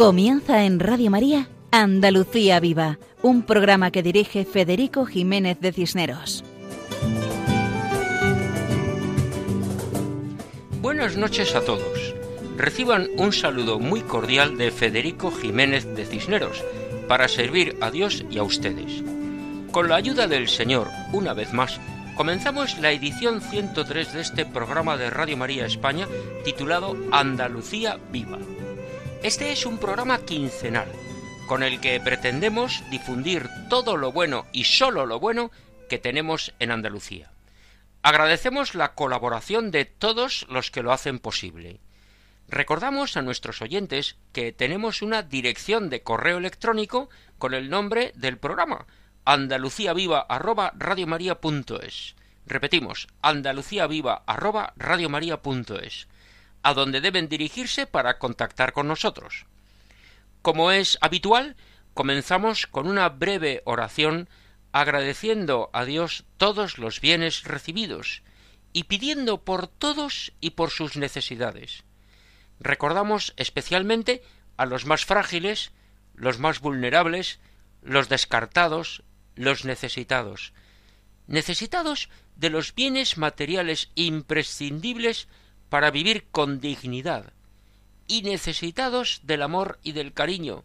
Comienza en Radio María Andalucía Viva, un programa que dirige Federico Jiménez de Cisneros. Buenas noches a todos. Reciban un saludo muy cordial de Federico Jiménez de Cisneros para servir a Dios y a ustedes. Con la ayuda del Señor, una vez más, comenzamos la edición 103 de este programa de Radio María España titulado Andalucía Viva. Este es un programa quincenal con el que pretendemos difundir todo lo bueno y solo lo bueno que tenemos en Andalucía. Agradecemos la colaboración de todos los que lo hacen posible. Recordamos a nuestros oyentes que tenemos una dirección de correo electrónico con el nombre del programa andaluciaviva@radiomaria.es. Repetimos, andaluciaviva@radiomaria.es a donde deben dirigirse para contactar con nosotros. Como es habitual, comenzamos con una breve oración agradeciendo a Dios todos los bienes recibidos y pidiendo por todos y por sus necesidades. Recordamos especialmente a los más frágiles, los más vulnerables, los descartados, los necesitados, necesitados de los bienes materiales imprescindibles para vivir con dignidad, y necesitados del amor y del cariño,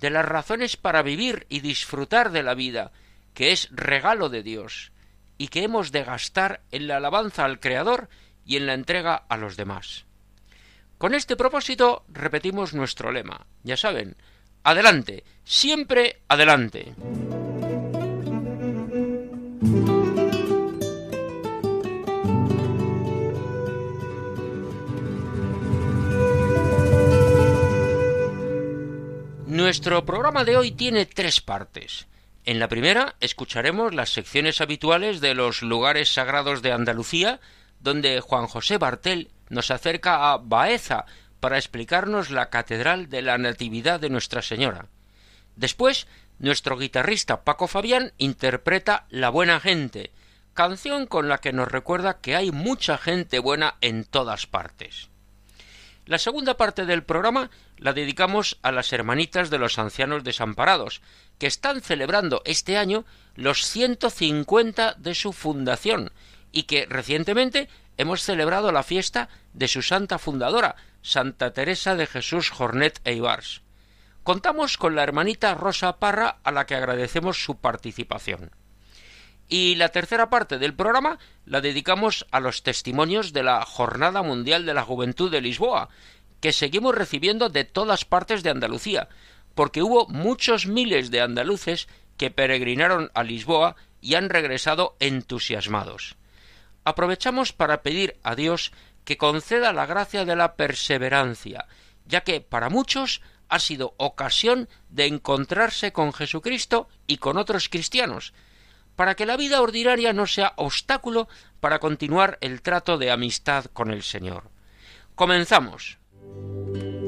de las razones para vivir y disfrutar de la vida, que es regalo de Dios, y que hemos de gastar en la alabanza al Creador y en la entrega a los demás. Con este propósito repetimos nuestro lema, ya saben, adelante, siempre adelante. Nuestro programa de hoy tiene tres partes. En la primera escucharemos las secciones habituales de los lugares sagrados de Andalucía, donde Juan José Bartel nos acerca a Baeza para explicarnos la Catedral de la Natividad de Nuestra Señora. Después, nuestro guitarrista Paco Fabián interpreta La Buena Gente, canción con la que nos recuerda que hay mucha gente buena en todas partes. La segunda parte del programa la dedicamos a las hermanitas de los ancianos desamparados, que están celebrando este año los 150 de su fundación y que recientemente hemos celebrado la fiesta de su santa fundadora, Santa Teresa de Jesús Jornet e Ibars. Contamos con la hermanita Rosa Parra a la que agradecemos su participación. Y la tercera parte del programa la dedicamos a los testimonios de la Jornada Mundial de la Juventud de Lisboa, que seguimos recibiendo de todas partes de Andalucía, porque hubo muchos miles de andaluces que peregrinaron a Lisboa y han regresado entusiasmados. Aprovechamos para pedir a Dios que conceda la gracia de la perseverancia, ya que para muchos ha sido ocasión de encontrarse con Jesucristo y con otros cristianos, para que la vida ordinaria no sea obstáculo para continuar el trato de amistad con el Señor. Comenzamos. Música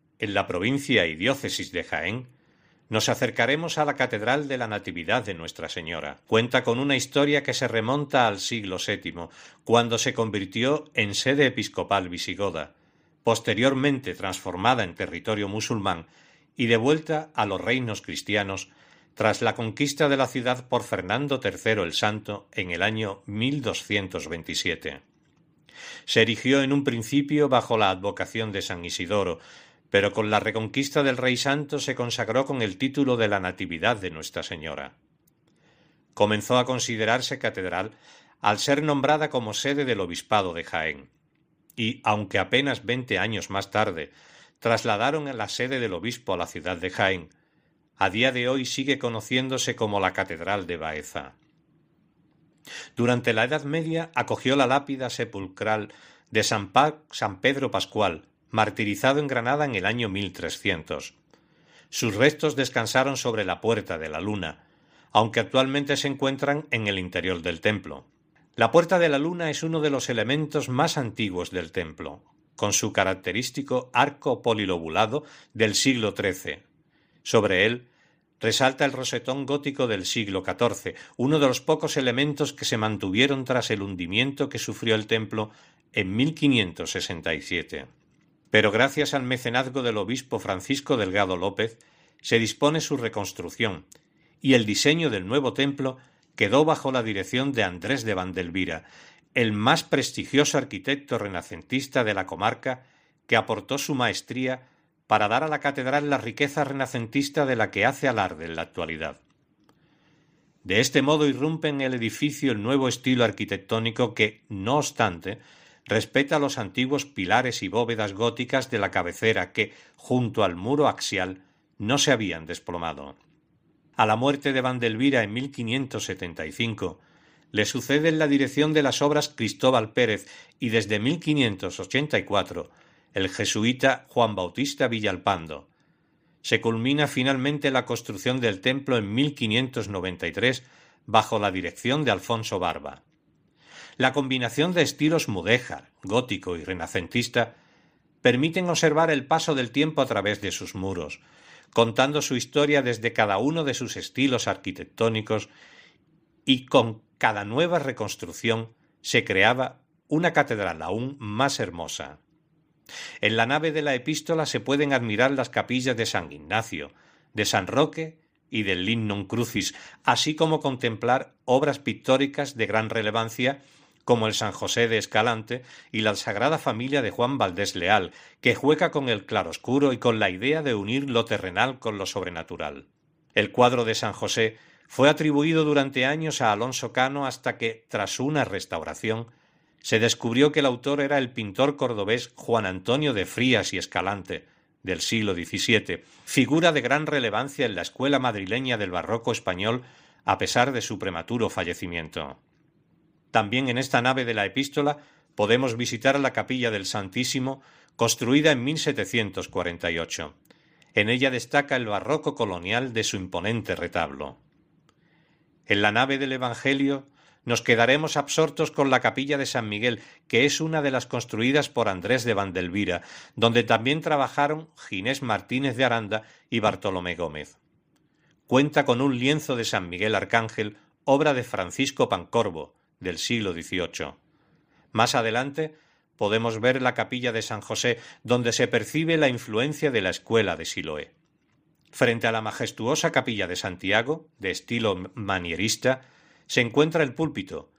en la provincia y diócesis de Jaén, nos acercaremos a la Catedral de la Natividad de Nuestra Señora. Cuenta con una historia que se remonta al siglo VII, cuando se convirtió en sede episcopal visigoda, posteriormente transformada en territorio musulmán y devuelta a los reinos cristianos tras la conquista de la ciudad por Fernando III el Santo en el año 1227. Se erigió en un principio bajo la advocación de San Isidoro, pero con la reconquista del Rey Santo se consagró con el título de la Natividad de Nuestra Señora. Comenzó a considerarse catedral al ser nombrada como sede del Obispado de Jaén. Y, aunque apenas veinte años más tarde trasladaron la sede del obispo a la ciudad de Jaén, a día de hoy sigue conociéndose como la Catedral de Baeza. Durante la Edad Media acogió la lápida sepulcral de San, San Pedro Pascual, martirizado en Granada en el año 1300. Sus restos descansaron sobre la Puerta de la Luna, aunque actualmente se encuentran en el interior del templo. La Puerta de la Luna es uno de los elementos más antiguos del templo, con su característico arco polilobulado del siglo XIII. Sobre él resalta el rosetón gótico del siglo XIV, uno de los pocos elementos que se mantuvieron tras el hundimiento que sufrió el templo en 1567. Pero gracias al mecenazgo del obispo Francisco Delgado López, se dispone su reconstrucción, y el diseño del nuevo templo quedó bajo la dirección de Andrés de Vandelvira, el más prestigioso arquitecto renacentista de la comarca, que aportó su maestría para dar a la catedral la riqueza renacentista de la que hace alarde en la actualidad. De este modo irrumpe en el edificio el nuevo estilo arquitectónico que, no obstante, respeta los antiguos pilares y bóvedas góticas de la cabecera que, junto al muro axial, no se habían desplomado. A la muerte de Vandelvira en 1575, le sucede en la dirección de las obras Cristóbal Pérez y desde 1584 el jesuita Juan Bautista Villalpando. Se culmina finalmente la construcción del templo en 1593 bajo la dirección de Alfonso Barba. La combinación de estilos mudéjar, gótico y renacentista permiten observar el paso del tiempo a través de sus muros, contando su historia desde cada uno de sus estilos arquitectónicos y con cada nueva reconstrucción se creaba una catedral aún más hermosa. En la nave de la epístola se pueden admirar las capillas de San Ignacio, de San Roque y del Lignum Crucis, así como contemplar obras pictóricas de gran relevancia como el San José de Escalante y la Sagrada Familia de Juan Valdés Leal, que juega con el claroscuro y con la idea de unir lo terrenal con lo sobrenatural. El cuadro de San José fue atribuido durante años a Alonso Cano hasta que, tras una restauración, se descubrió que el autor era el pintor cordobés Juan Antonio de Frías y Escalante, del siglo XVII, figura de gran relevancia en la escuela madrileña del barroco español a pesar de su prematuro fallecimiento. También en esta nave de la epístola podemos visitar la capilla del Santísimo, construida en 1748. En ella destaca el barroco colonial de su imponente retablo. En la nave del Evangelio nos quedaremos absortos con la capilla de San Miguel, que es una de las construidas por Andrés de Vandelvira, donde también trabajaron Ginés Martínez de Aranda y Bartolomé Gómez. Cuenta con un lienzo de San Miguel Arcángel, obra de Francisco Pancorbo, del siglo XVIII. Más adelante podemos ver la capilla de San José, donde se percibe la influencia de la escuela de Siloé. Frente a la majestuosa capilla de Santiago, de estilo manierista, se encuentra el púlpito,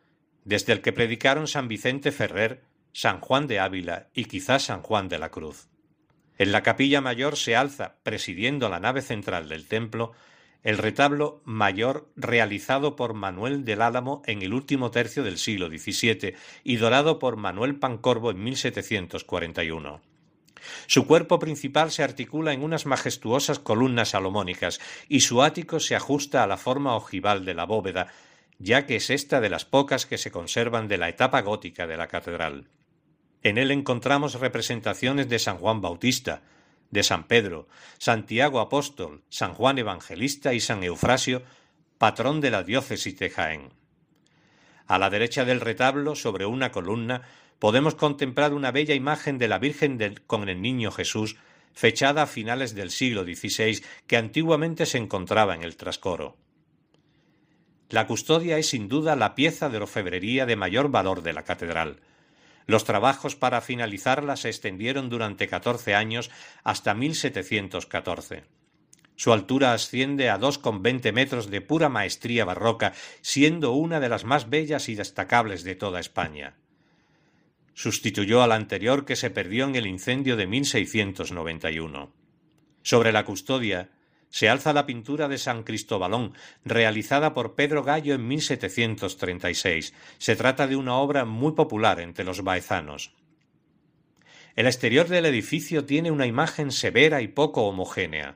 desde el que predicaron San Vicente Ferrer, San Juan de Ávila y quizás San Juan de la Cruz. En la capilla mayor se alza, presidiendo la nave central del templo, el retablo mayor realizado por Manuel del Álamo en el último tercio del siglo XVII y dorado por Manuel Pancorbo en 1741. Su cuerpo principal se articula en unas majestuosas columnas salomónicas y su ático se ajusta a la forma ojival de la bóveda, ya que es esta de las pocas que se conservan de la etapa gótica de la catedral. En él encontramos representaciones de San Juan Bautista, de San Pedro, Santiago Apóstol, San Juan Evangelista y San Eufrasio, patrón de la diócesis de Jaén. A la derecha del retablo, sobre una columna, podemos contemplar una bella imagen de la Virgen con el Niño Jesús, fechada a finales del siglo XVI, que antiguamente se encontraba en el trascoro. La custodia es sin duda la pieza de orfebrería de mayor valor de la catedral. Los trabajos para finalizarla se extendieron durante catorce años hasta 1714. Su altura asciende a dos con veinte metros de pura maestría barroca, siendo una de las más bellas y destacables de toda España. Sustituyó al anterior que se perdió en el incendio de 1691. Sobre la custodia se alza la pintura de San Cristóbalón, realizada por Pedro Gallo en 1736. Se trata de una obra muy popular entre los baezanos. El exterior del edificio tiene una imagen severa y poco homogénea.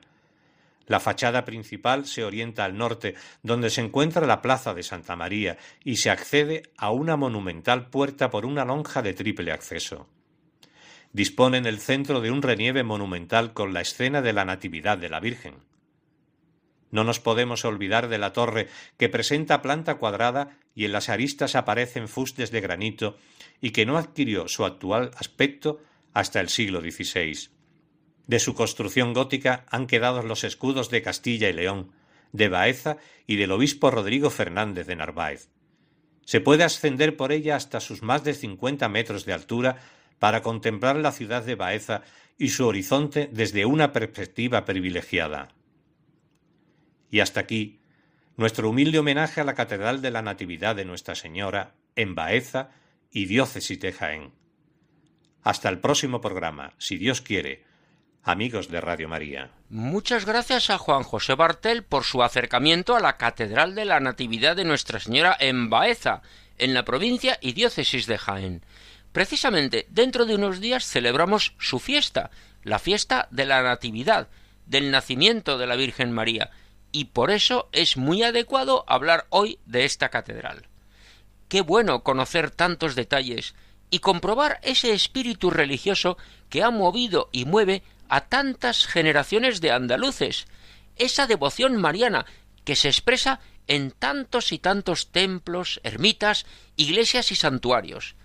La fachada principal se orienta al norte, donde se encuentra la plaza de Santa María, y se accede a una monumental puerta por una lonja de triple acceso dispone en el centro de un relieve monumental con la escena de la Natividad de la Virgen. No nos podemos olvidar de la torre, que presenta planta cuadrada y en las aristas aparecen fustes de granito y que no adquirió su actual aspecto hasta el siglo XVI. De su construcción gótica han quedado los escudos de Castilla y León, de Baeza y del obispo Rodrigo Fernández de Narváez. Se puede ascender por ella hasta sus más de cincuenta metros de altura para contemplar la ciudad de Baeza y su horizonte desde una perspectiva privilegiada. Y hasta aquí nuestro humilde homenaje a la Catedral de la Natividad de Nuestra Señora en Baeza y Diócesis de Jaén. Hasta el próximo programa, si Dios quiere, amigos de Radio María. Muchas gracias a Juan José Bartel por su acercamiento a la Catedral de la Natividad de Nuestra Señora en Baeza, en la provincia y diócesis de Jaén. Precisamente dentro de unos días celebramos su fiesta, la fiesta de la Natividad, del nacimiento de la Virgen María, y por eso es muy adecuado hablar hoy de esta catedral. Qué bueno conocer tantos detalles y comprobar ese espíritu religioso que ha movido y mueve a tantas generaciones de andaluces, esa devoción mariana que se expresa en tantos y tantos templos, ermitas, iglesias y santuarios,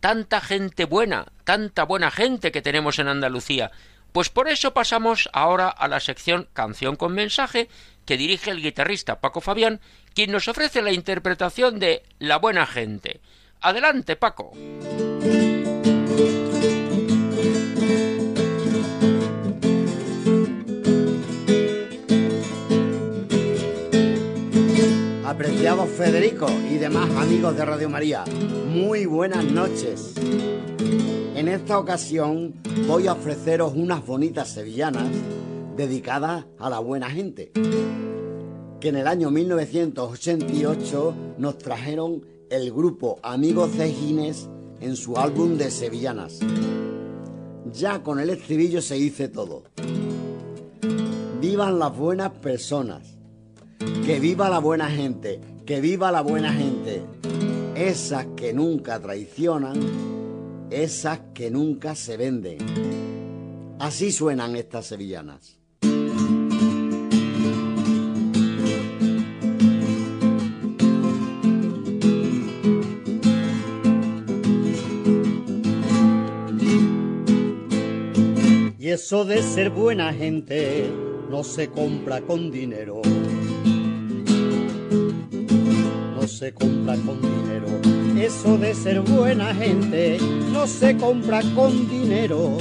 tanta gente buena, tanta buena gente que tenemos en Andalucía. Pues por eso pasamos ahora a la sección Canción con mensaje que dirige el guitarrista Paco Fabián, quien nos ofrece la interpretación de La buena gente. Adelante, Paco. Apreciado Federico y demás amigos de Radio María, muy buenas noches. En esta ocasión voy a ofreceros unas bonitas sevillanas dedicadas a la buena gente, que en el año 1988 nos trajeron el grupo Amigos de Gines en su álbum de sevillanas. Ya con el estribillo se dice todo. Vivan las buenas personas que viva la buena gente, que viva la buena gente. Esas que nunca traicionan, esas que nunca se venden. Así suenan estas sevillanas. Eso de ser buena gente no se compra con dinero se compra con dinero. Eso de ser buena gente no se compra con dinero.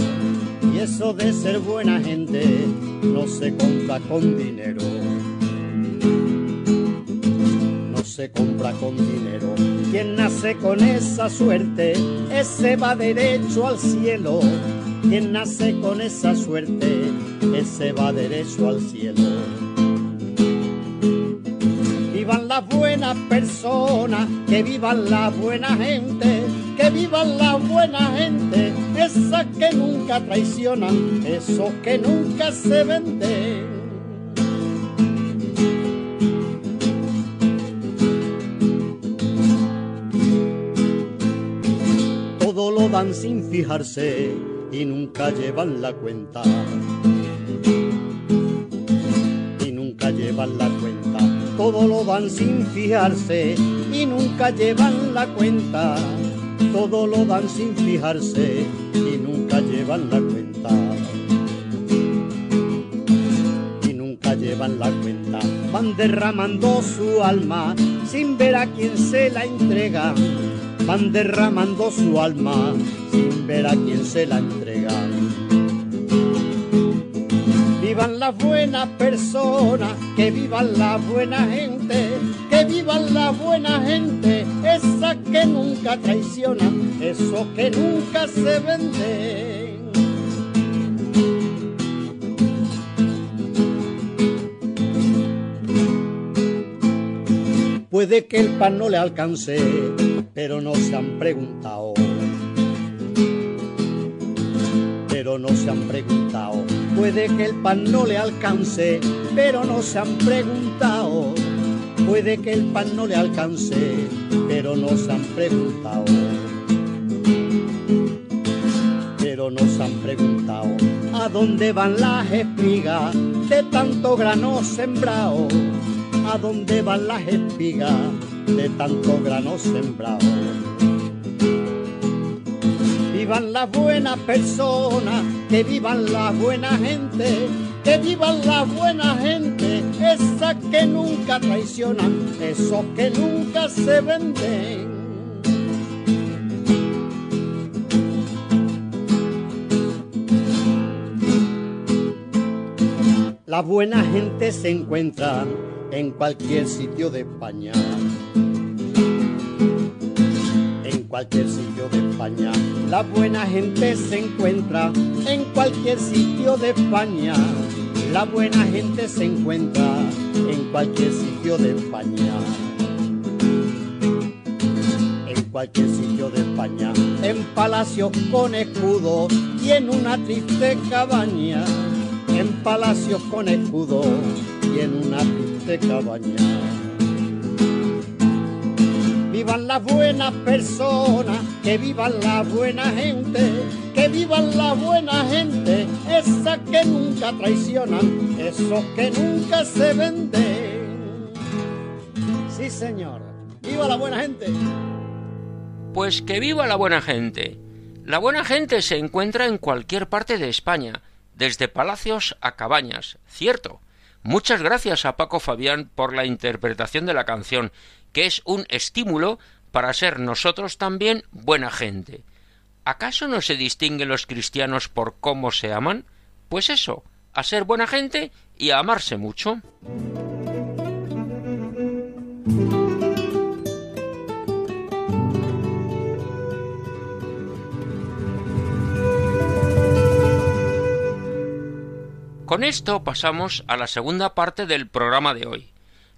Y eso de ser buena gente no se compra con dinero. No se compra con dinero. Quien nace con esa suerte, ese va derecho al cielo. Quien nace con esa suerte, ese va derecho al cielo vivan las buenas personas, que vivan la buena gente, que vivan la buena gente, esas que nunca traicionan, esos que nunca se venden. Dan sin fijarse y nunca llevan la cuenta. Y nunca llevan la cuenta todo lo dan sin fijarse y nunca llevan la cuenta. Todo lo dan sin fijarse y nunca llevan la cuenta. Y nunca llevan la cuenta. Van derramando su alma sin ver a quién se la entrega. Van derramando su alma sin ver a quién se la entrega vivan las buenas personas, que vivan la buena gente, que vivan la buena gente, esa que nunca traiciona, esos que nunca se venden. Puede que el pan no le alcance, pero no se han preguntado. Pero no se han preguntado Puede que el pan no le alcance, pero no se han preguntado. Puede que el pan no le alcance, pero no se han preguntado. Pero no se han preguntado a dónde van las espigas de tanto grano sembrado. A dónde van las espigas de tanto grano sembrado vivan las buenas personas, que vivan la buena gente, que vivan la buena gente, esas que nunca traicionan, esos que nunca se venden. La buena gente se encuentra en cualquier sitio de España cualquier sitio de España. La buena gente se encuentra en cualquier sitio de España. La buena gente se encuentra en cualquier sitio de España. En cualquier sitio de España, en palacios con escudo y en una triste cabaña. En palacios con escudo y en una triste cabaña vivan las buenas personas, que vivan la buena gente, que vivan la buena gente, esas que nunca traicionan, esos que nunca se venden. Sí, señor, viva la buena gente. Pues que viva la buena gente. La buena gente se encuentra en cualquier parte de España, desde palacios a cabañas, cierto. Muchas gracias a Paco Fabián por la interpretación de la canción que es un estímulo para ser nosotros también buena gente. ¿Acaso no se distinguen los cristianos por cómo se aman? Pues eso, a ser buena gente y a amarse mucho. Con esto pasamos a la segunda parte del programa de hoy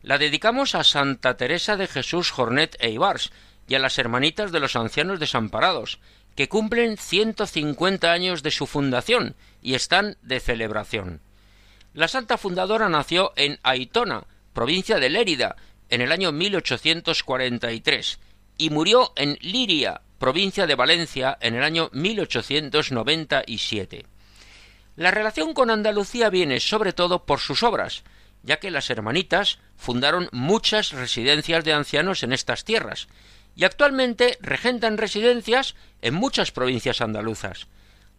la dedicamos a Santa Teresa de Jesús Jornet e Ibars y a las hermanitas de los ancianos desamparados, que cumplen ciento cincuenta años de su fundación y están de celebración. La santa fundadora nació en Aitona, provincia de Lérida, en el año 1843 y murió en Liria, provincia de Valencia, en el año 1897. La relación con Andalucía viene sobre todo por sus obras, ya que las hermanitas fundaron muchas residencias de ancianos en estas tierras, y actualmente regentan residencias en muchas provincias andaluzas.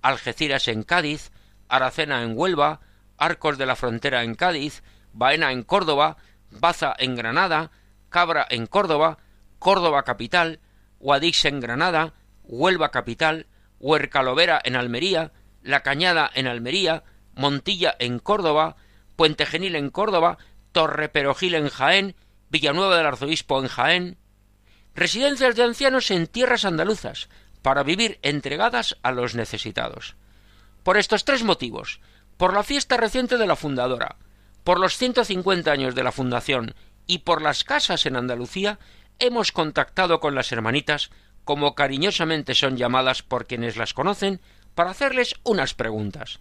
Algeciras en Cádiz, Aracena en Huelva, Arcos de la Frontera en Cádiz, Baena en Córdoba, Baza en Granada, Cabra en Córdoba, Córdoba capital, Guadix en Granada, Huelva capital, Huercalovera en Almería, La Cañada en Almería, Montilla en Córdoba, Puente Genil en Córdoba, Torre Perogil en Jaén, Villanueva del Arzobispo en Jaén, residencias de ancianos en tierras andaluzas, para vivir entregadas a los necesitados. Por estos tres motivos, por la fiesta reciente de la fundadora, por los 150 años de la fundación y por las casas en Andalucía, hemos contactado con las hermanitas, como cariñosamente son llamadas por quienes las conocen, para hacerles unas preguntas.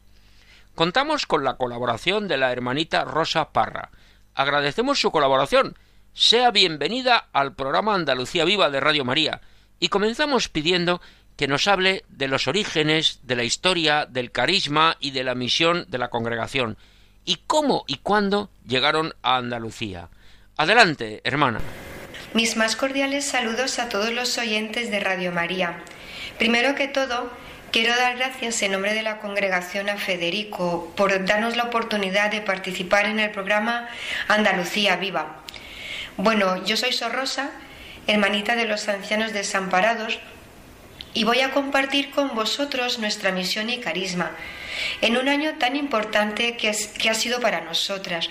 Contamos con la colaboración de la hermanita Rosa Parra. Agradecemos su colaboración. Sea bienvenida al programa Andalucía Viva de Radio María y comenzamos pidiendo que nos hable de los orígenes, de la historia, del carisma y de la misión de la congregación y cómo y cuándo llegaron a Andalucía. Adelante, hermana. Mis más cordiales saludos a todos los oyentes de Radio María. Primero que todo, Quiero dar gracias en nombre de la congregación a Federico por darnos la oportunidad de participar en el programa Andalucía Viva. Bueno, yo soy Sorrosa, hermanita de los ancianos desamparados, y voy a compartir con vosotros nuestra misión y carisma. en un año tan importante que, que ha sido para nosotras.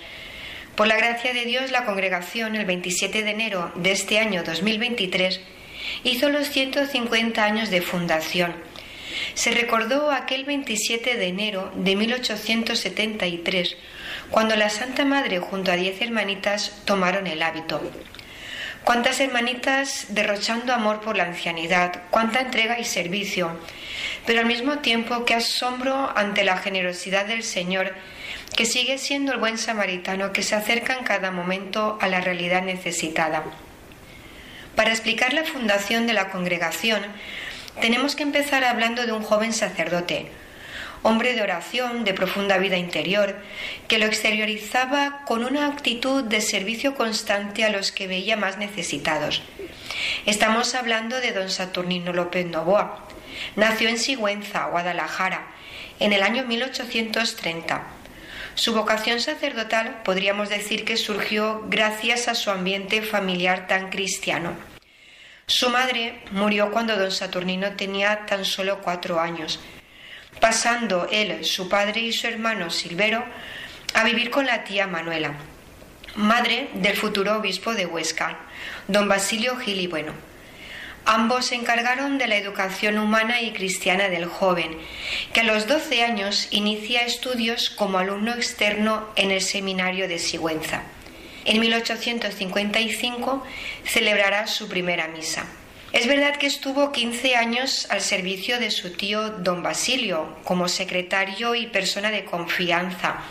Por la gracia de Dios, la congregación, el 27 de enero de este año 2023, hizo los 150 años de fundación. Se recordó aquel 27 de enero de 1873, cuando la Santa Madre junto a diez hermanitas tomaron el hábito. Cuántas hermanitas derrochando amor por la ancianidad, cuánta entrega y servicio, pero al mismo tiempo qué asombro ante la generosidad del Señor, que sigue siendo el buen samaritano que se acerca en cada momento a la realidad necesitada. Para explicar la fundación de la congregación, tenemos que empezar hablando de un joven sacerdote, hombre de oración, de profunda vida interior, que lo exteriorizaba con una actitud de servicio constante a los que veía más necesitados. Estamos hablando de don Saturnino López Novoa. Nació en Sigüenza, Guadalajara, en el año 1830. Su vocación sacerdotal podríamos decir que surgió gracias a su ambiente familiar tan cristiano. Su madre murió cuando don Saturnino tenía tan solo cuatro años, pasando él, su padre y su hermano Silvero a vivir con la tía Manuela, madre del futuro obispo de Huesca, don Basilio Gil y Bueno. Ambos se encargaron de la educación humana y cristiana del joven, que a los 12 años inicia estudios como alumno externo en el seminario de Sigüenza. En 1855 celebrará su primera misa. Es verdad que estuvo 15 años al servicio de su tío don Basilio como secretario y persona de confianza,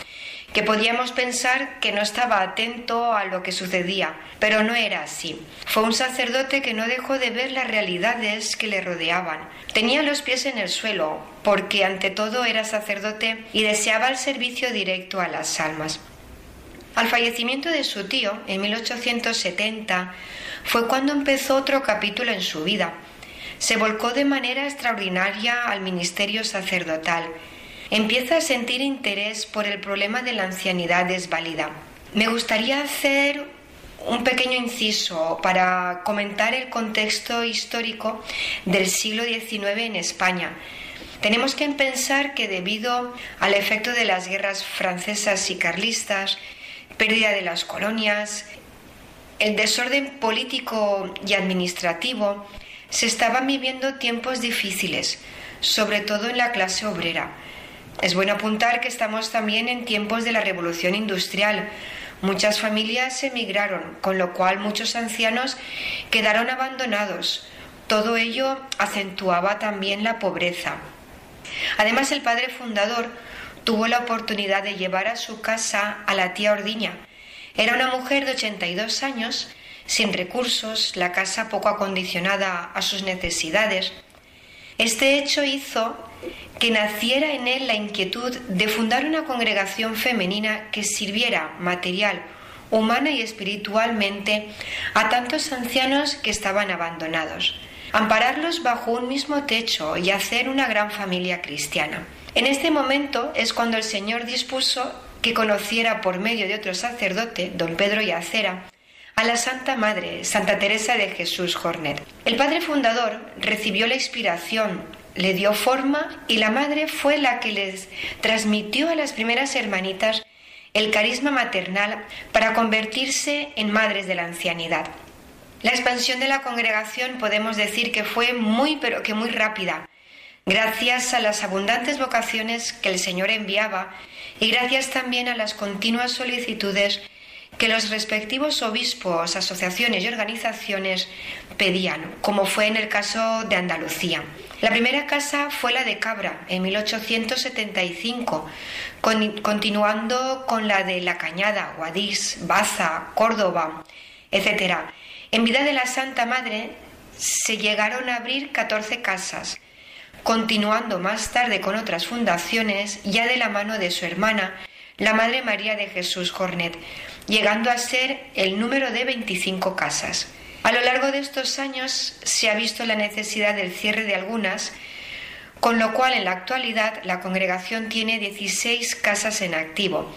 que podíamos pensar que no estaba atento a lo que sucedía, pero no era así. Fue un sacerdote que no dejó de ver las realidades que le rodeaban. Tenía los pies en el suelo, porque ante todo era sacerdote y deseaba el servicio directo a las almas. Al fallecimiento de su tío, en 1870, fue cuando empezó otro capítulo en su vida. Se volcó de manera extraordinaria al ministerio sacerdotal empieza a sentir interés por el problema de la ancianidad desvalida. Me gustaría hacer un pequeño inciso para comentar el contexto histórico del siglo XIX en España. Tenemos que pensar que debido al efecto de las guerras francesas y carlistas, pérdida de las colonias, el desorden político y administrativo, se estaban viviendo tiempos difíciles, sobre todo en la clase obrera. Es bueno apuntar que estamos también en tiempos de la revolución industrial. Muchas familias emigraron, con lo cual muchos ancianos quedaron abandonados. Todo ello acentuaba también la pobreza. Además, el padre fundador tuvo la oportunidad de llevar a su casa a la tía Ordiña. Era una mujer de 82 años, sin recursos, la casa poco acondicionada a sus necesidades. Este hecho hizo que naciera en él la inquietud de fundar una congregación femenina que sirviera material, humana y espiritualmente a tantos ancianos que estaban abandonados, ampararlos bajo un mismo techo y hacer una gran familia cristiana. En este momento es cuando el Señor dispuso que conociera por medio de otro sacerdote, don Pedro Yacera, a la Santa Madre, Santa Teresa de Jesús Jornet. El padre fundador recibió la inspiración le dio forma y la madre fue la que les transmitió a las primeras hermanitas el carisma maternal para convertirse en madres de la ancianidad. La expansión de la congregación podemos decir que fue muy pero que muy rápida, gracias a las abundantes vocaciones que el Señor enviaba y gracias también a las continuas solicitudes que los respectivos obispos, asociaciones y organizaciones pedían, como fue en el caso de Andalucía. La primera casa fue la de Cabra, en 1875, continuando con la de La Cañada, Guadix, Baza, Córdoba, etc. En vida de la Santa Madre se llegaron a abrir 14 casas, continuando más tarde con otras fundaciones, ya de la mano de su hermana, la Madre María de Jesús Jornet, llegando a ser el número de 25 casas. A lo largo de estos años se ha visto la necesidad del cierre de algunas, con lo cual en la actualidad la congregación tiene 16 casas en activo,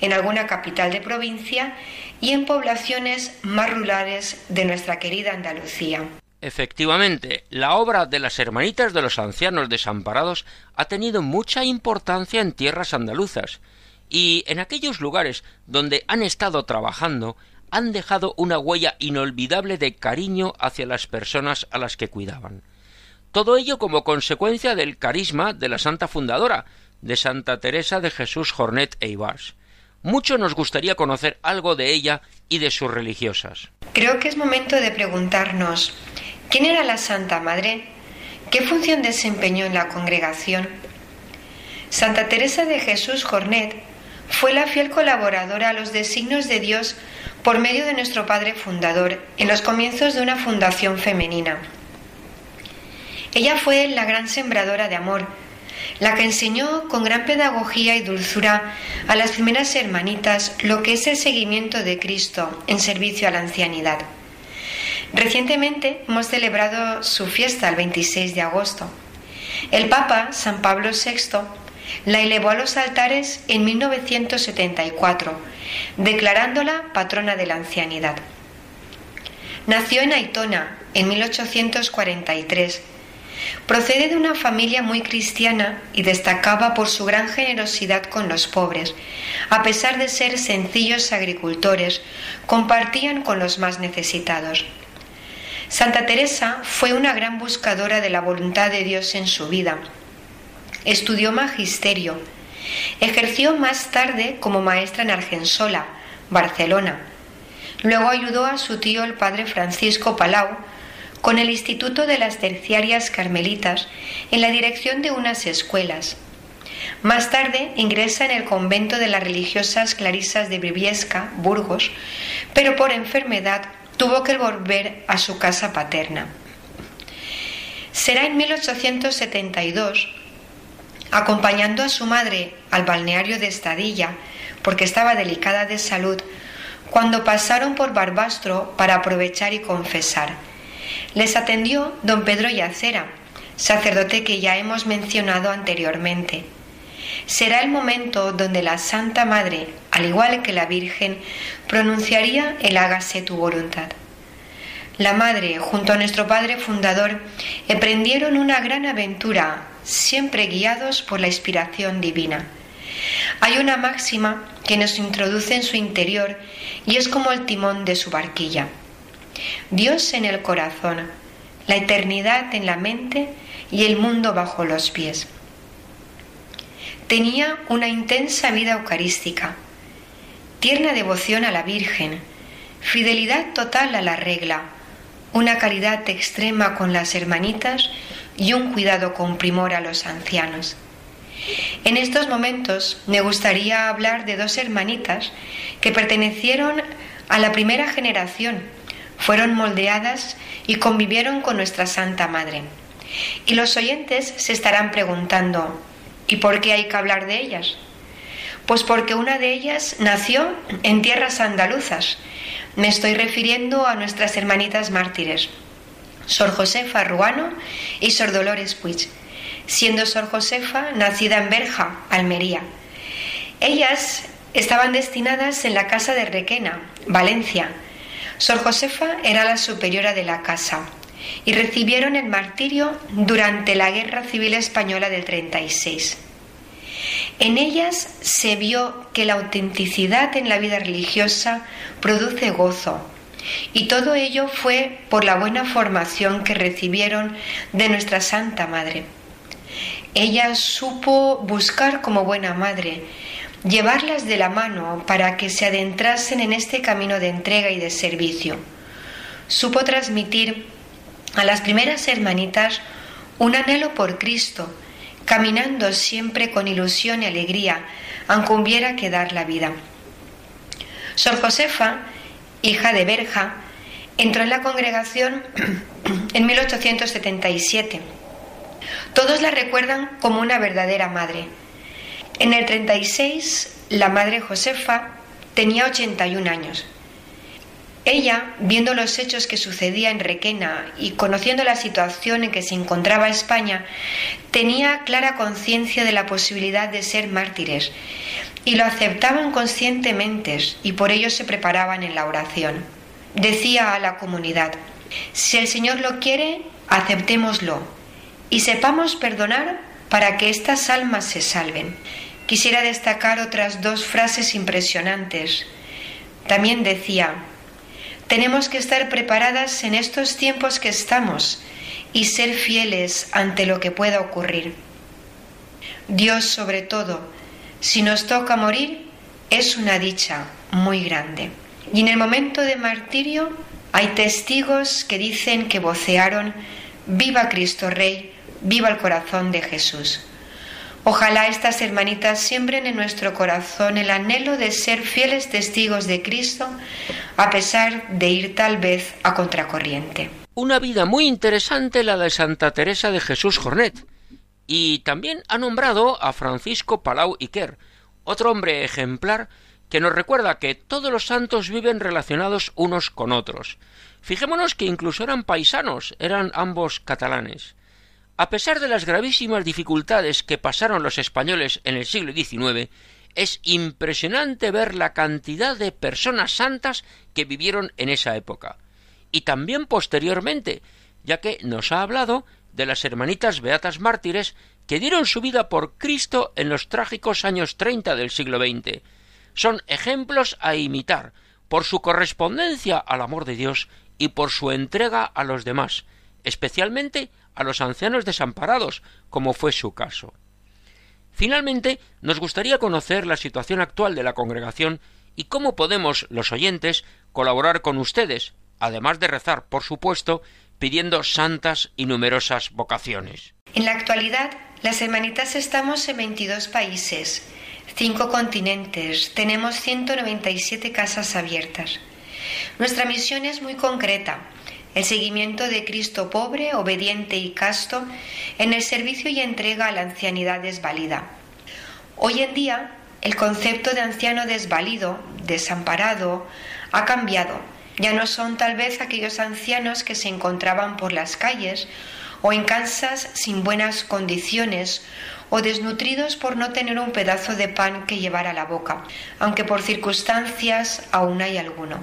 en alguna capital de provincia y en poblaciones más rurales de nuestra querida Andalucía. Efectivamente, la obra de las Hermanitas de los Ancianos Desamparados ha tenido mucha importancia en tierras andaluzas, y en aquellos lugares donde han estado trabajando han dejado una huella inolvidable de cariño hacia las personas a las que cuidaban. Todo ello como consecuencia del carisma de la santa fundadora, de Santa Teresa de Jesús Jornet e Ibars. Mucho nos gustaría conocer algo de ella y de sus religiosas. Creo que es momento de preguntarnos ¿Quién era la Santa Madre? ¿Qué función desempeñó en la congregación? Santa Teresa de Jesús Jornet fue la fiel colaboradora a los designios de Dios por medio de nuestro Padre Fundador en los comienzos de una fundación femenina. Ella fue la gran sembradora de amor, la que enseñó con gran pedagogía y dulzura a las primeras hermanitas lo que es el seguimiento de Cristo en servicio a la ancianidad. Recientemente hemos celebrado su fiesta el 26 de agosto. El Papa, San Pablo VI, la elevó a los altares en 1974, declarándola patrona de la ancianidad. Nació en Aitona en 1843. Procede de una familia muy cristiana y destacaba por su gran generosidad con los pobres. A pesar de ser sencillos agricultores, compartían con los más necesitados. Santa Teresa fue una gran buscadora de la voluntad de Dios en su vida. Estudió magisterio. Ejerció más tarde como maestra en Argensola, Barcelona. Luego ayudó a su tío el padre Francisco Palau con el Instituto de las Terciarias Carmelitas en la dirección de unas escuelas. Más tarde ingresa en el convento de las religiosas clarisas de Briviesca, Burgos, pero por enfermedad tuvo que volver a su casa paterna. Será en 1872, acompañando a su madre al balneario de Estadilla, porque estaba delicada de salud, cuando pasaron por Barbastro para aprovechar y confesar. Les atendió don Pedro Yacera, sacerdote que ya hemos mencionado anteriormente. Será el momento donde la Santa Madre, al igual que la Virgen, pronunciaría el hágase tu voluntad. La Madre, junto a nuestro Padre Fundador, emprendieron una gran aventura, siempre guiados por la inspiración divina. Hay una máxima que nos introduce en su interior y es como el timón de su barquilla. Dios en el corazón, la eternidad en la mente y el mundo bajo los pies. Tenía una intensa vida eucarística, tierna devoción a la Virgen, fidelidad total a la regla, una caridad extrema con las hermanitas y un cuidado con primor a los ancianos. En estos momentos me gustaría hablar de dos hermanitas que pertenecieron a la primera generación, fueron moldeadas y convivieron con nuestra Santa Madre. Y los oyentes se estarán preguntando, ¿Y por qué hay que hablar de ellas? Pues porque una de ellas nació en tierras andaluzas. Me estoy refiriendo a nuestras hermanitas mártires, Sor Josefa Ruano y Sor Dolores Puig, siendo Sor Josefa nacida en Berja, Almería. Ellas estaban destinadas en la casa de Requena, Valencia. Sor Josefa era la superiora de la casa y recibieron el martirio durante la Guerra Civil Española del 36. En ellas se vio que la autenticidad en la vida religiosa produce gozo, y todo ello fue por la buena formación que recibieron de nuestra Santa Madre. Ella supo buscar como buena madre, llevarlas de la mano para que se adentrasen en este camino de entrega y de servicio. Supo transmitir a las primeras hermanitas un anhelo por Cristo, caminando siempre con ilusión y alegría, aunque hubiera que dar la vida. Sor Josefa, hija de Berja, entró en la congregación en 1877. Todos la recuerdan como una verdadera madre. En el 36, la madre Josefa tenía 81 años. Ella, viendo los hechos que sucedía en Requena y conociendo la situación en que se encontraba España, tenía clara conciencia de la posibilidad de ser mártires y lo aceptaban conscientemente y por ello se preparaban en la oración. Decía a la comunidad, Si el Señor lo quiere, aceptémoslo y sepamos perdonar para que estas almas se salven. Quisiera destacar otras dos frases impresionantes. También decía, tenemos que estar preparadas en estos tiempos que estamos y ser fieles ante lo que pueda ocurrir. Dios sobre todo, si nos toca morir, es una dicha muy grande. Y en el momento de martirio hay testigos que dicen que vocearon, Viva Cristo Rey, viva el corazón de Jesús. Ojalá estas hermanitas siembren en nuestro corazón el anhelo de ser fieles testigos de Cristo, a pesar de ir tal vez a contracorriente. Una vida muy interesante la de Santa Teresa de Jesús Jornet. Y también ha nombrado a Francisco Palau Iquer, otro hombre ejemplar que nos recuerda que todos los santos viven relacionados unos con otros. Fijémonos que incluso eran paisanos, eran ambos catalanes. A pesar de las gravísimas dificultades que pasaron los españoles en el siglo XIX, es impresionante ver la cantidad de personas santas que vivieron en esa época. Y también posteriormente, ya que nos ha hablado de las hermanitas beatas mártires que dieron su vida por Cristo en los trágicos años treinta del siglo XX. Son ejemplos a imitar por su correspondencia al amor de Dios y por su entrega a los demás, especialmente a los ancianos desamparados, como fue su caso. Finalmente, nos gustaría conocer la situación actual de la congregación y cómo podemos, los oyentes, colaborar con ustedes, además de rezar, por supuesto, pidiendo santas y numerosas vocaciones. En la actualidad, las hermanitas estamos en 22 países, cinco continentes, tenemos 197 casas abiertas. Nuestra misión es muy concreta, el seguimiento de Cristo pobre, obediente y casto en el servicio y entrega a la ancianidad desvalida. Hoy en día, el concepto de anciano desvalido, desamparado, ha cambiado. Ya no son tal vez aquellos ancianos que se encontraban por las calles o en casas sin buenas condiciones o desnutridos por no tener un pedazo de pan que llevar a la boca, aunque por circunstancias aún hay alguno.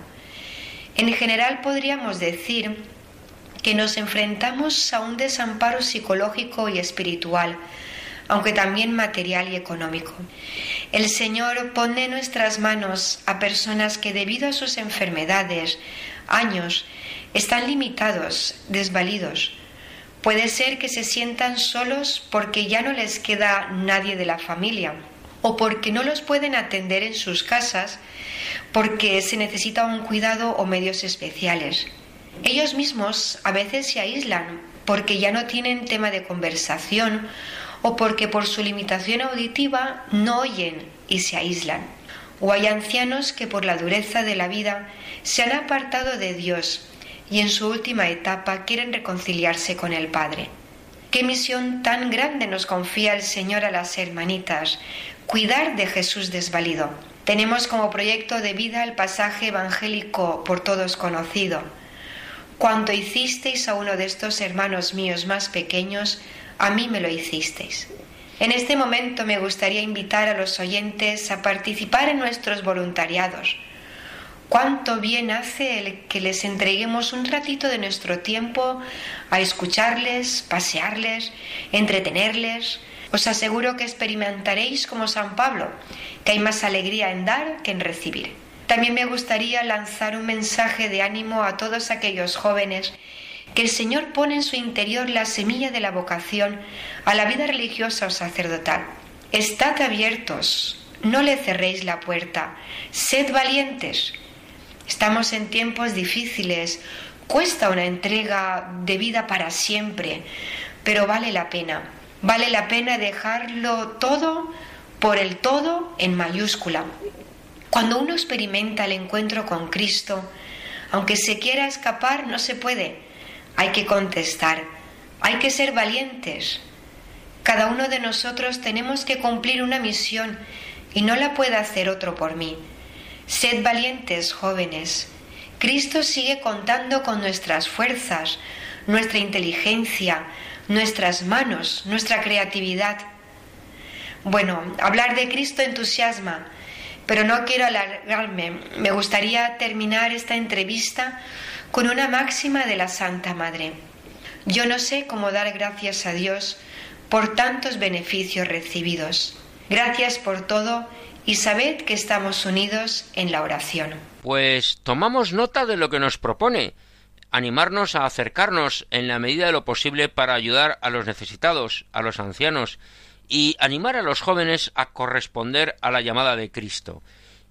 En general podríamos decir que nos enfrentamos a un desamparo psicológico y espiritual, aunque también material y económico. El Señor pone en nuestras manos a personas que debido a sus enfermedades, años, están limitados, desvalidos. Puede ser que se sientan solos porque ya no les queda nadie de la familia o porque no los pueden atender en sus casas porque se necesita un cuidado o medios especiales. Ellos mismos a veces se aíslan porque ya no tienen tema de conversación o porque por su limitación auditiva no oyen y se aíslan. O hay ancianos que por la dureza de la vida se han apartado de Dios y en su última etapa quieren reconciliarse con el Padre. Qué misión tan grande nos confía el Señor a las hermanitas, cuidar de Jesús desvalido. Tenemos como proyecto de vida el pasaje evangélico por todos conocido. Cuanto hicisteis a uno de estos hermanos míos más pequeños, a mí me lo hicisteis. En este momento me gustaría invitar a los oyentes a participar en nuestros voluntariados. Cuánto bien hace el que les entreguemos un ratito de nuestro tiempo a escucharles, pasearles, entretenerles, os aseguro que experimentaréis como San Pablo, que hay más alegría en dar que en recibir. También me gustaría lanzar un mensaje de ánimo a todos aquellos jóvenes que el Señor pone en su interior la semilla de la vocación a la vida religiosa o sacerdotal. Estad abiertos, no le cerréis la puerta, sed valientes. Estamos en tiempos difíciles, cuesta una entrega de vida para siempre, pero vale la pena. Vale la pena dejarlo todo por el todo en mayúscula. Cuando uno experimenta el encuentro con Cristo, aunque se quiera escapar, no se puede. Hay que contestar, hay que ser valientes. Cada uno de nosotros tenemos que cumplir una misión y no la puede hacer otro por mí. Sed valientes, jóvenes. Cristo sigue contando con nuestras fuerzas, nuestra inteligencia, nuestras manos, nuestra creatividad. Bueno, hablar de Cristo entusiasma, pero no quiero alargarme. Me gustaría terminar esta entrevista con una máxima de la Santa Madre. Yo no sé cómo dar gracias a Dios por tantos beneficios recibidos. Gracias por todo y sabed que estamos unidos en la oración. Pues tomamos nota de lo que nos propone, animarnos a acercarnos en la medida de lo posible para ayudar a los necesitados, a los ancianos, y animar a los jóvenes a corresponder a la llamada de Cristo.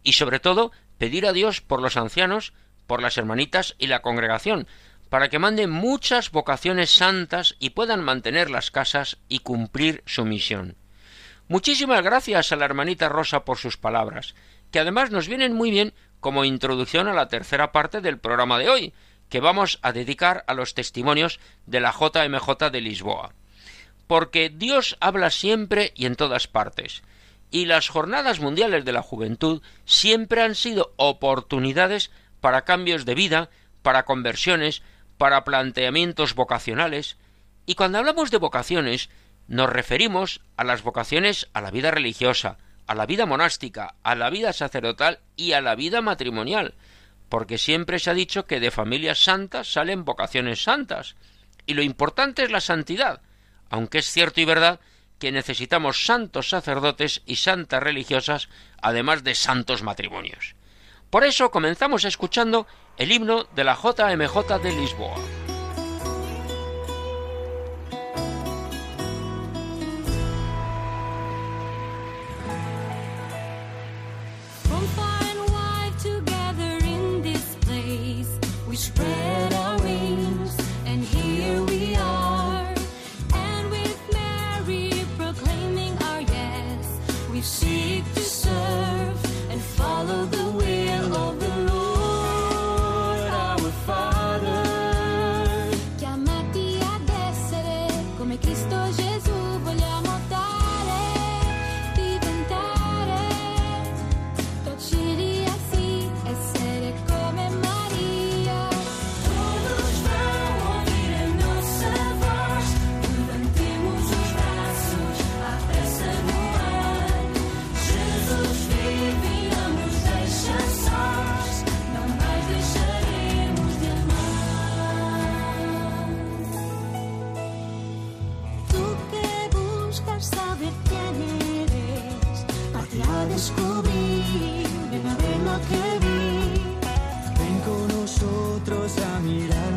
Y sobre todo, pedir a Dios por los ancianos, por las hermanitas y la congregación, para que mande muchas vocaciones santas y puedan mantener las casas y cumplir su misión. Muchísimas gracias a la hermanita Rosa por sus palabras, que además nos vienen muy bien como introducción a la tercera parte del programa de hoy, que vamos a dedicar a los testimonios de la JMJ de Lisboa. Porque Dios habla siempre y en todas partes, y las jornadas mundiales de la juventud siempre han sido oportunidades para cambios de vida, para conversiones, para planteamientos vocacionales, y cuando hablamos de vocaciones nos referimos a las vocaciones a la vida religiosa, a la vida monástica, a la vida sacerdotal y a la vida matrimonial, porque siempre se ha dicho que de familias santas salen vocaciones santas, y lo importante es la santidad, aunque es cierto y verdad que necesitamos santos sacerdotes y santas religiosas, además de santos matrimonios. Por eso comenzamos escuchando el himno de la JMJ de Lisboa. esa mirada.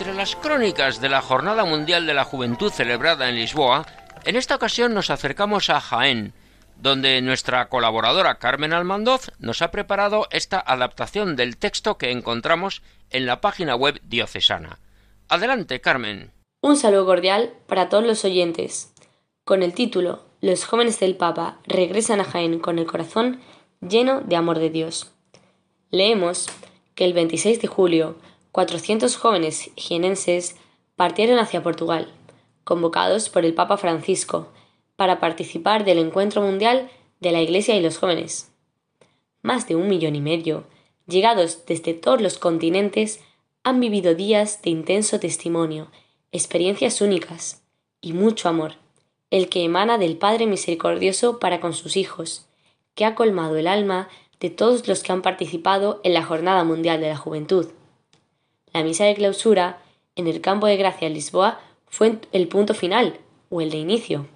Entre las crónicas de la Jornada Mundial de la Juventud celebrada en Lisboa, en esta ocasión nos acercamos a Jaén, donde nuestra colaboradora Carmen Almandoz nos ha preparado esta adaptación del texto que encontramos en la página web diocesana. Adelante, Carmen. Un saludo cordial para todos los oyentes. Con el título Los jóvenes del Papa regresan a Jaén con el corazón lleno de amor de Dios. Leemos que el 26 de julio 400 jóvenes jienenses partieron hacia Portugal, convocados por el Papa Francisco, para participar del encuentro mundial de la Iglesia y los jóvenes. Más de un millón y medio, llegados desde todos los continentes, han vivido días de intenso testimonio, experiencias únicas y mucho amor, el que emana del Padre Misericordioso para con sus hijos, que ha colmado el alma de todos los que han participado en la Jornada Mundial de la Juventud. La misa de clausura en el campo de gracia Lisboa fue el punto final, o el de inicio,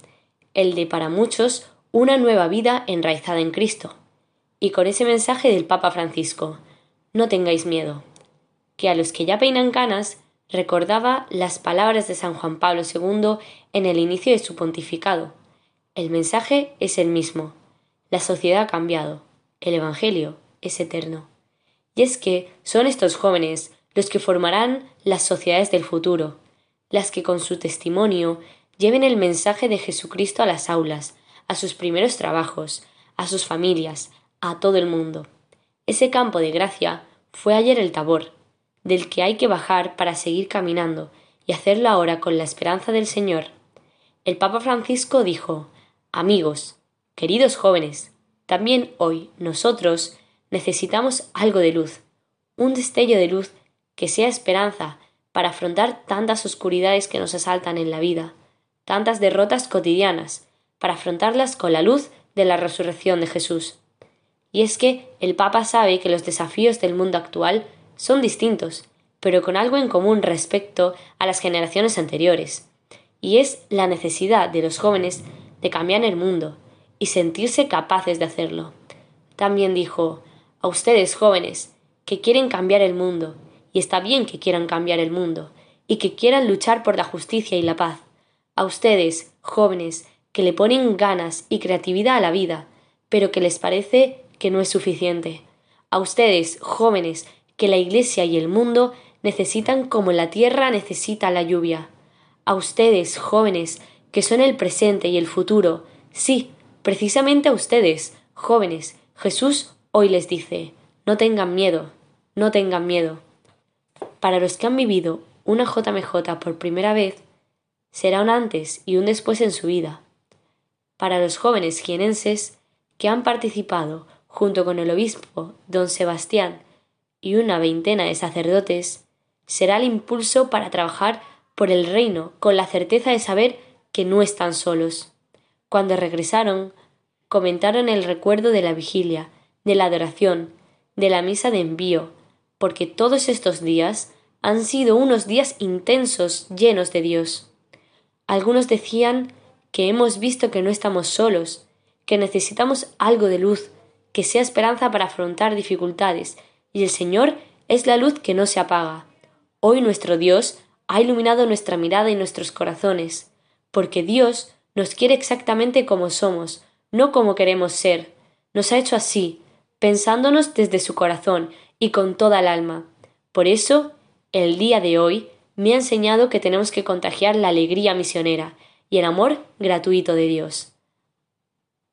el de para muchos una nueva vida enraizada en Cristo. Y con ese mensaje del Papa Francisco, no tengáis miedo, que a los que ya peinan canas recordaba las palabras de San Juan Pablo II en el inicio de su pontificado. El mensaje es el mismo. La sociedad ha cambiado. El Evangelio es eterno. Y es que son estos jóvenes los que formarán las sociedades del futuro, las que con su testimonio lleven el mensaje de Jesucristo a las aulas, a sus primeros trabajos, a sus familias, a todo el mundo. Ese campo de gracia fue ayer el tabor, del que hay que bajar para seguir caminando y hacerlo ahora con la esperanza del Señor. El Papa Francisco dijo Amigos, queridos jóvenes, también hoy nosotros necesitamos algo de luz, un destello de luz que sea esperanza para afrontar tantas oscuridades que nos asaltan en la vida, tantas derrotas cotidianas, para afrontarlas con la luz de la resurrección de Jesús. Y es que el Papa sabe que los desafíos del mundo actual son distintos, pero con algo en común respecto a las generaciones anteriores, y es la necesidad de los jóvenes de cambiar el mundo y sentirse capaces de hacerlo. También dijo, a ustedes jóvenes, que quieren cambiar el mundo, y está bien que quieran cambiar el mundo, y que quieran luchar por la justicia y la paz. A ustedes, jóvenes, que le ponen ganas y creatividad a la vida, pero que les parece que no es suficiente. A ustedes, jóvenes, que la Iglesia y el mundo necesitan como la tierra necesita la lluvia. A ustedes, jóvenes, que son el presente y el futuro, sí, precisamente a ustedes, jóvenes, Jesús hoy les dice, no tengan miedo, no tengan miedo. Para los que han vivido una JMJ por primera vez, será un antes y un después en su vida. Para los jóvenes jienenses que han participado junto con el obispo don Sebastián y una veintena de sacerdotes, será el impulso para trabajar por el reino con la certeza de saber que no están solos. Cuando regresaron, comentaron el recuerdo de la vigilia, de la adoración, de la misa de envío, porque todos estos días han sido unos días intensos llenos de Dios. Algunos decían que hemos visto que no estamos solos, que necesitamos algo de luz, que sea esperanza para afrontar dificultades, y el Señor es la luz que no se apaga. Hoy nuestro Dios ha iluminado nuestra mirada y nuestros corazones, porque Dios nos quiere exactamente como somos, no como queremos ser. Nos ha hecho así, pensándonos desde su corazón y con toda el alma. Por eso, el día de hoy me ha enseñado que tenemos que contagiar la alegría misionera y el amor gratuito de Dios.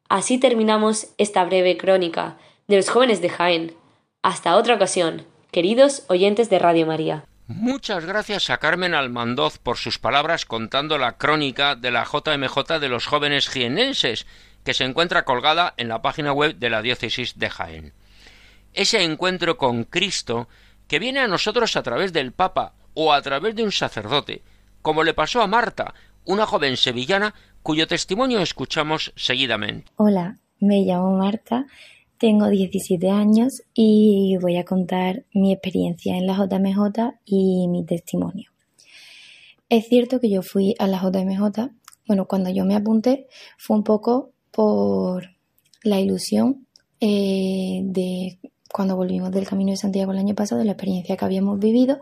Así terminamos esta breve crónica de los jóvenes de Jaén. Hasta otra ocasión, queridos oyentes de Radio María. Muchas gracias a Carmen Almandoz por sus palabras contando la crónica de la JMJ de los jóvenes jienenses, que se encuentra colgada en la página web de la diócesis de Jaén. Ese encuentro con Cristo que viene a nosotros a través del Papa o a través de un sacerdote, como le pasó a Marta, una joven sevillana cuyo testimonio escuchamos seguidamente. Hola, me llamo Marta, Tengo 17 años y voy a contar mi experiencia en la JMJ y mi testimonio. Es cierto que yo fui a la JMJ, bueno, cuando yo me apunté fue un poco por la ilusión eh, de cuando volvimos del Camino de Santiago el año pasado, la experiencia que habíamos vivido,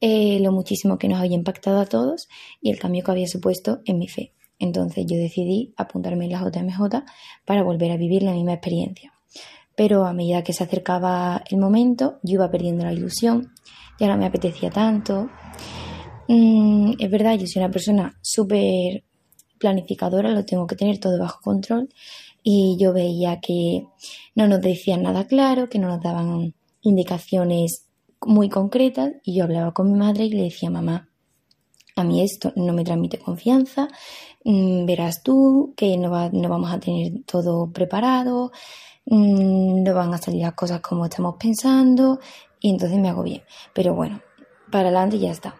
eh, lo muchísimo que nos había impactado a todos y el cambio que había supuesto en mi fe. Entonces yo decidí apuntarme en la JMJ para volver a vivir la misma experiencia. Pero a medida que se acercaba el momento, yo iba perdiendo la ilusión, ya no me apetecía tanto. Mm, es verdad, yo soy una persona súper planificadora, lo tengo que tener todo bajo control y yo veía que no nos decían nada claro, que no nos daban indicaciones muy concretas y yo hablaba con mi madre y le decía, mamá, a mí esto no me transmite confianza, mm, verás tú que no, no vamos a tener todo preparado, mm, no van a salir las cosas como estamos pensando y entonces me hago bien. Pero bueno, para adelante ya está.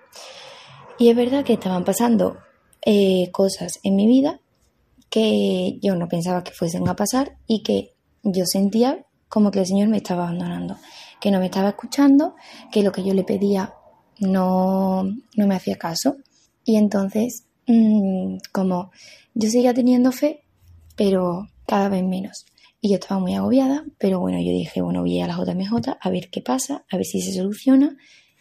Y es verdad que estaban pasando eh, cosas en mi vida que yo no pensaba que fuesen a pasar y que yo sentía como que el Señor me estaba abandonando, que no me estaba escuchando, que lo que yo le pedía no, no me hacía caso. Y entonces, mm, como yo seguía teniendo fe, pero cada vez menos. Y yo estaba muy agobiada, pero bueno, yo dije, bueno, voy a la JMJ a ver qué pasa, a ver si se soluciona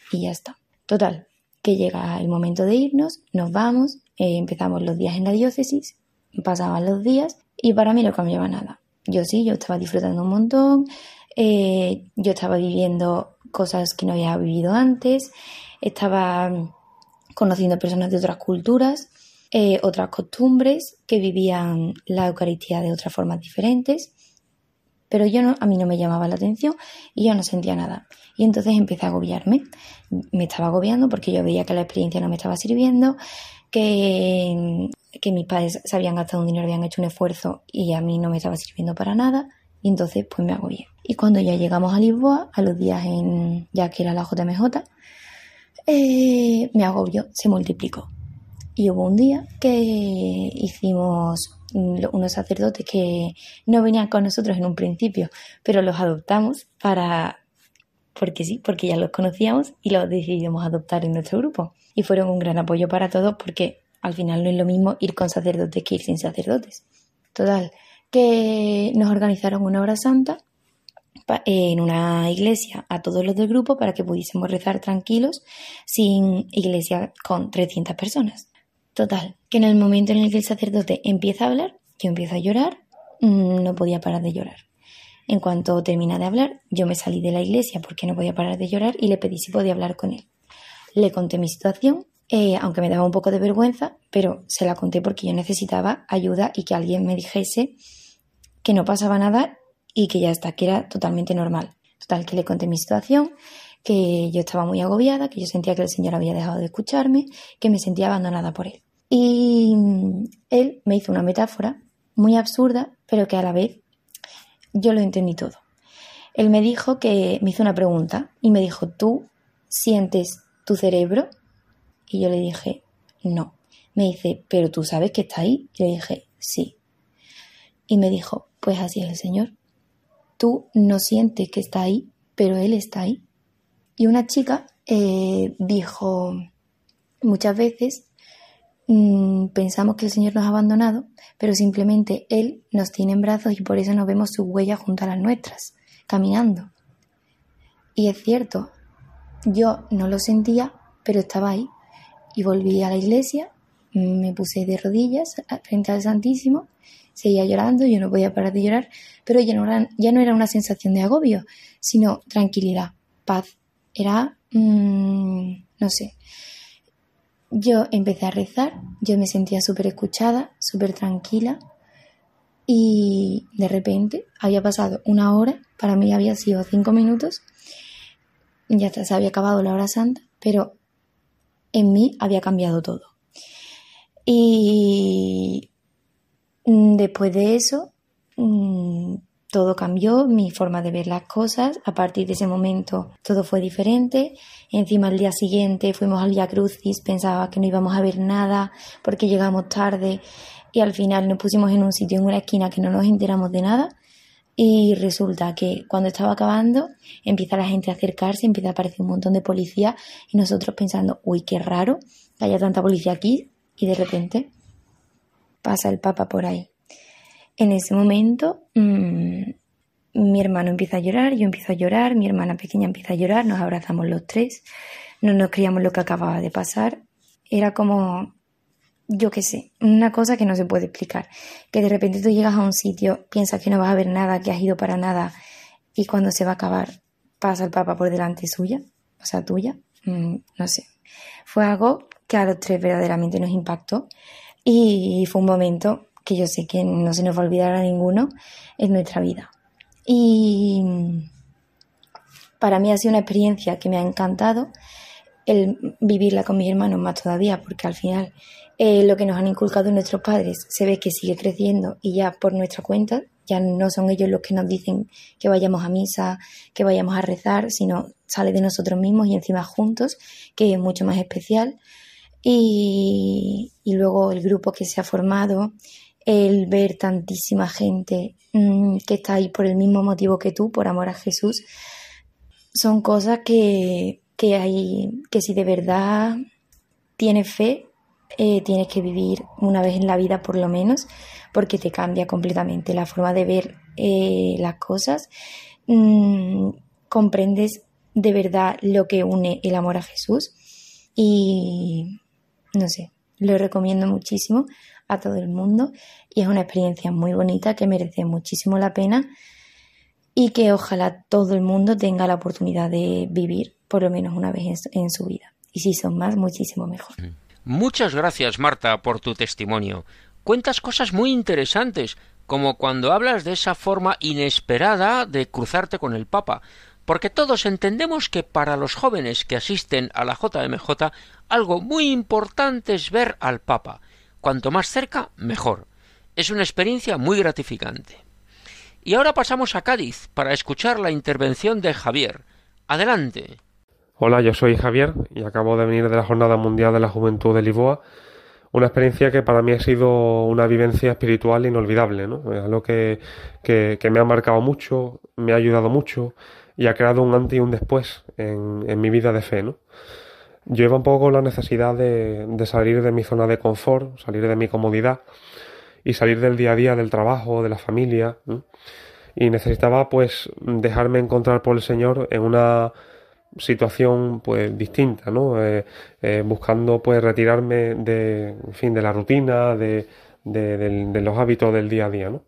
y ya está. Total, que llega el momento de irnos, nos vamos, eh, empezamos los días en la diócesis pasaban los días y para mí no cambiaba nada. Yo sí, yo estaba disfrutando un montón, eh, yo estaba viviendo cosas que no había vivido antes, estaba conociendo personas de otras culturas, eh, otras costumbres que vivían la Eucaristía de otras formas diferentes, pero yo no, a mí no me llamaba la atención y yo no sentía nada. Y entonces empecé a agobiarme. Me estaba agobiando porque yo veía que la experiencia no me estaba sirviendo, que que mis padres se habían gastado un dinero, habían hecho un esfuerzo y a mí no me estaba sirviendo para nada. Y entonces pues me agobié. Y cuando ya llegamos a Lisboa, a los días en, ya que era la JMJ, eh, me agobió, se multiplicó. Y hubo un día que hicimos unos sacerdotes que no venían con nosotros en un principio, pero los adoptamos para, porque sí, porque ya los conocíamos y los decidimos adoptar en nuestro grupo. Y fueron un gran apoyo para todos porque al final no es lo mismo ir con sacerdotes que ir sin sacerdotes. Total, que nos organizaron una hora santa en una iglesia a todos los del grupo para que pudiésemos rezar tranquilos sin iglesia con 300 personas. Total, que en el momento en el que el sacerdote empieza a hablar, yo empiezo a llorar, mm, no podía parar de llorar. En cuanto termina de hablar, yo me salí de la iglesia porque no podía parar de llorar y le pedí si podía hablar con él. Le conté mi situación eh, aunque me daba un poco de vergüenza, pero se la conté porque yo necesitaba ayuda y que alguien me dijese que no pasaba nada y que ya está, que era totalmente normal. Total, que le conté mi situación, que yo estaba muy agobiada, que yo sentía que el Señor había dejado de escucharme, que me sentía abandonada por Él. Y Él me hizo una metáfora muy absurda, pero que a la vez yo lo entendí todo. Él me dijo que me hizo una pregunta y me dijo, ¿tú sientes tu cerebro? Y yo le dije, no. Me dice, pero tú sabes que está ahí. Yo le dije, sí. Y me dijo, pues así es el Señor. Tú no sientes que está ahí, pero Él está ahí. Y una chica eh, dijo, muchas veces mm, pensamos que el Señor nos ha abandonado, pero simplemente Él nos tiene en brazos y por eso nos vemos sus huellas junto a las nuestras, caminando. Y es cierto, yo no lo sentía, pero estaba ahí y volví a la iglesia, me puse de rodillas frente al Santísimo, seguía llorando, yo no podía parar de llorar, pero ya no era, ya no era una sensación de agobio, sino tranquilidad, paz. Era, mm, no sé, yo empecé a rezar, yo me sentía súper escuchada, súper tranquila y de repente había pasado una hora, para mí había sido cinco minutos, ya se había acabado la hora santa, pero en mí había cambiado todo. Y mm, después de eso, mm, todo cambió, mi forma de ver las cosas. A partir de ese momento todo fue diferente. Encima al día siguiente fuimos al Via Crucis, pensaba que no íbamos a ver nada porque llegamos tarde y al final nos pusimos en un sitio, en una esquina que no nos enteramos de nada. Y resulta que cuando estaba acabando, empieza la gente a acercarse, empieza a aparecer un montón de policía y nosotros pensando, uy, qué raro que haya tanta policía aquí y de repente pasa el Papa por ahí. En ese momento, mmm, mi hermano empieza a llorar, yo empiezo a llorar, mi hermana pequeña empieza a llorar, nos abrazamos los tres, no nos creíamos lo que acababa de pasar. Era como, yo qué sé, una cosa que no se puede explicar. Que de repente tú llegas a un sitio, piensas que no vas a ver nada, que has ido para nada, y cuando se va a acabar, pasa el Papa por delante suya, o sea, tuya, mm, no sé. Fue algo que a los tres verdaderamente nos impactó y fue un momento que yo sé que no se nos va a olvidar a ninguno en nuestra vida. Y para mí ha sido una experiencia que me ha encantado el vivirla con mis hermanos más todavía, porque al final eh, lo que nos han inculcado nuestros padres se ve que sigue creciendo y ya por nuestra cuenta, ya no son ellos los que nos dicen que vayamos a misa, que vayamos a rezar, sino sale de nosotros mismos y encima juntos, que es mucho más especial. Y, y luego el grupo que se ha formado, el ver tantísima gente mm, que está ahí por el mismo motivo que tú, por amor a Jesús, son cosas que, que hay, que si de verdad tienes fe, eh, tienes que vivir una vez en la vida por lo menos, porque te cambia completamente la forma de ver eh, las cosas. Mm, comprendes de verdad lo que une el amor a Jesús y no sé, lo recomiendo muchísimo a todo el mundo y es una experiencia muy bonita que merece muchísimo la pena y que ojalá todo el mundo tenga la oportunidad de vivir por lo menos una vez en, su vida. Y si son más, muchísimo mejor. Muchas gracias, Marta, por tu testimonio. Cuentas cosas muy interesantes, como cuando hablas de esa forma inesperada de cruzarte con el Papa, porque todos entendemos que para los jóvenes que asisten a la JMJ algo muy importante es ver al Papa. Cuanto más cerca, mejor. Es una experiencia muy gratificante. Y ahora pasamos a Cádiz para escuchar la intervención de Javier. Adelante. Hola, yo soy Javier y acabo de venir de la Jornada Mundial de la Juventud de Lisboa. Una experiencia que para mí ha sido una vivencia espiritual inolvidable, ¿no? Es algo que, que, me ha marcado mucho, me ha ayudado mucho y ha creado un antes y un después en, en mi vida de fe, ¿no? yo iba un poco la necesidad de, de, salir de mi zona de confort, salir de mi comodidad y salir del día a día del trabajo, de la familia. Y necesitaba pues dejarme encontrar por el Señor en una situación pues distinta, ¿no? Eh, eh, buscando pues retirarme de, fin, de la rutina, de, de, los hábitos del día a día, ¿no?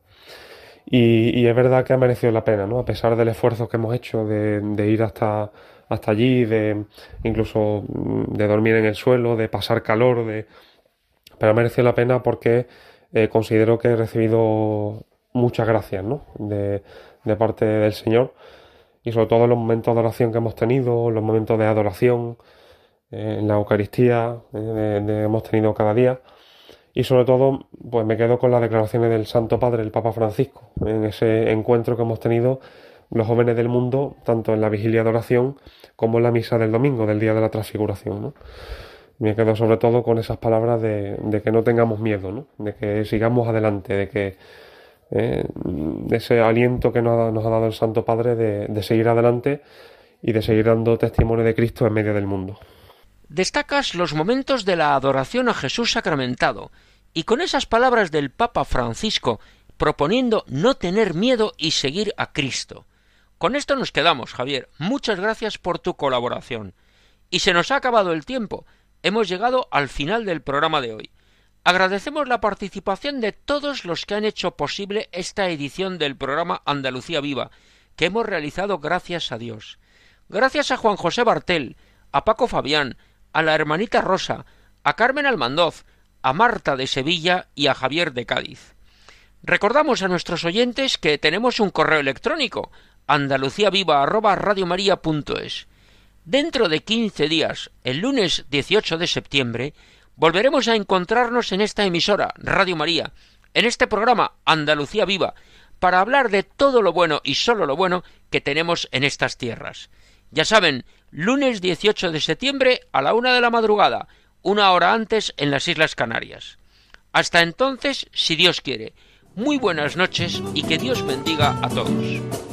Y, es verdad que ha merecido la pena, ¿no? A pesar del esfuerzo que hemos hecho de, de ir hasta hasta allí, de incluso mm, de dormir en el suelo, de pasar calor, de pero ha merecido la pena porque eh, considero que he recibido muchas gracias ¿no? de, de, parte del Señor y sobre todo en los momentos de oración que hemos tenido, los momentos de adoración, eh, en la Eucaristía eh, hemos tenido cada día y sobre todo pues me quedo con las declaraciones del Santo Padre, el Papa Francisco, en ese encuentro que hemos tenido los jóvenes del mundo, tanto en la vigilia de oración como en la misa del domingo, del día de la transfiguración. ¿no? Me quedo sobre todo con esas palabras de, de que no tengamos miedo, ¿no? de que sigamos adelante, de que eh, ese aliento que nos ha, nos ha, dado el Santo Padre de, de seguir adelante y de seguir dando testimonio de Cristo en medio del mundo. Destacas los momentos de la adoración a Jesús sacramentado, y con esas palabras del Papa Francisco proponiendo no tener miedo y seguir a Cristo. Con esto nos quedamos, Javier. Muchas gracias por tu colaboración. Y se nos ha acabado el tiempo. Hemos llegado al final del programa de hoy. Agradecemos la participación de todos los que han hecho posible esta edición del programa Andalucía Viva, que hemos realizado gracias a Dios. Gracias a Juan José Bartel, a Paco Fabián, a la hermanita Rosa, a Carmen Almandoz, a Marta de Sevilla y a Javier de Cádiz. Recordamos a nuestros oyentes que tenemos un correo electrónico andaluciaviva@radiomaria.es. Dentro de quince días, el lunes 18 de septiembre, volveremos a encontrarnos en esta emisora Radio María, en este programa Andalucía Viva, para hablar de todo lo bueno y solo lo bueno que tenemos en estas tierras. Ya saben, lunes 18 de septiembre a la una de la madrugada, una hora antes en las Islas Canarias. Hasta entonces, si Dios quiere, muy buenas noches y que Dios bendiga a todos.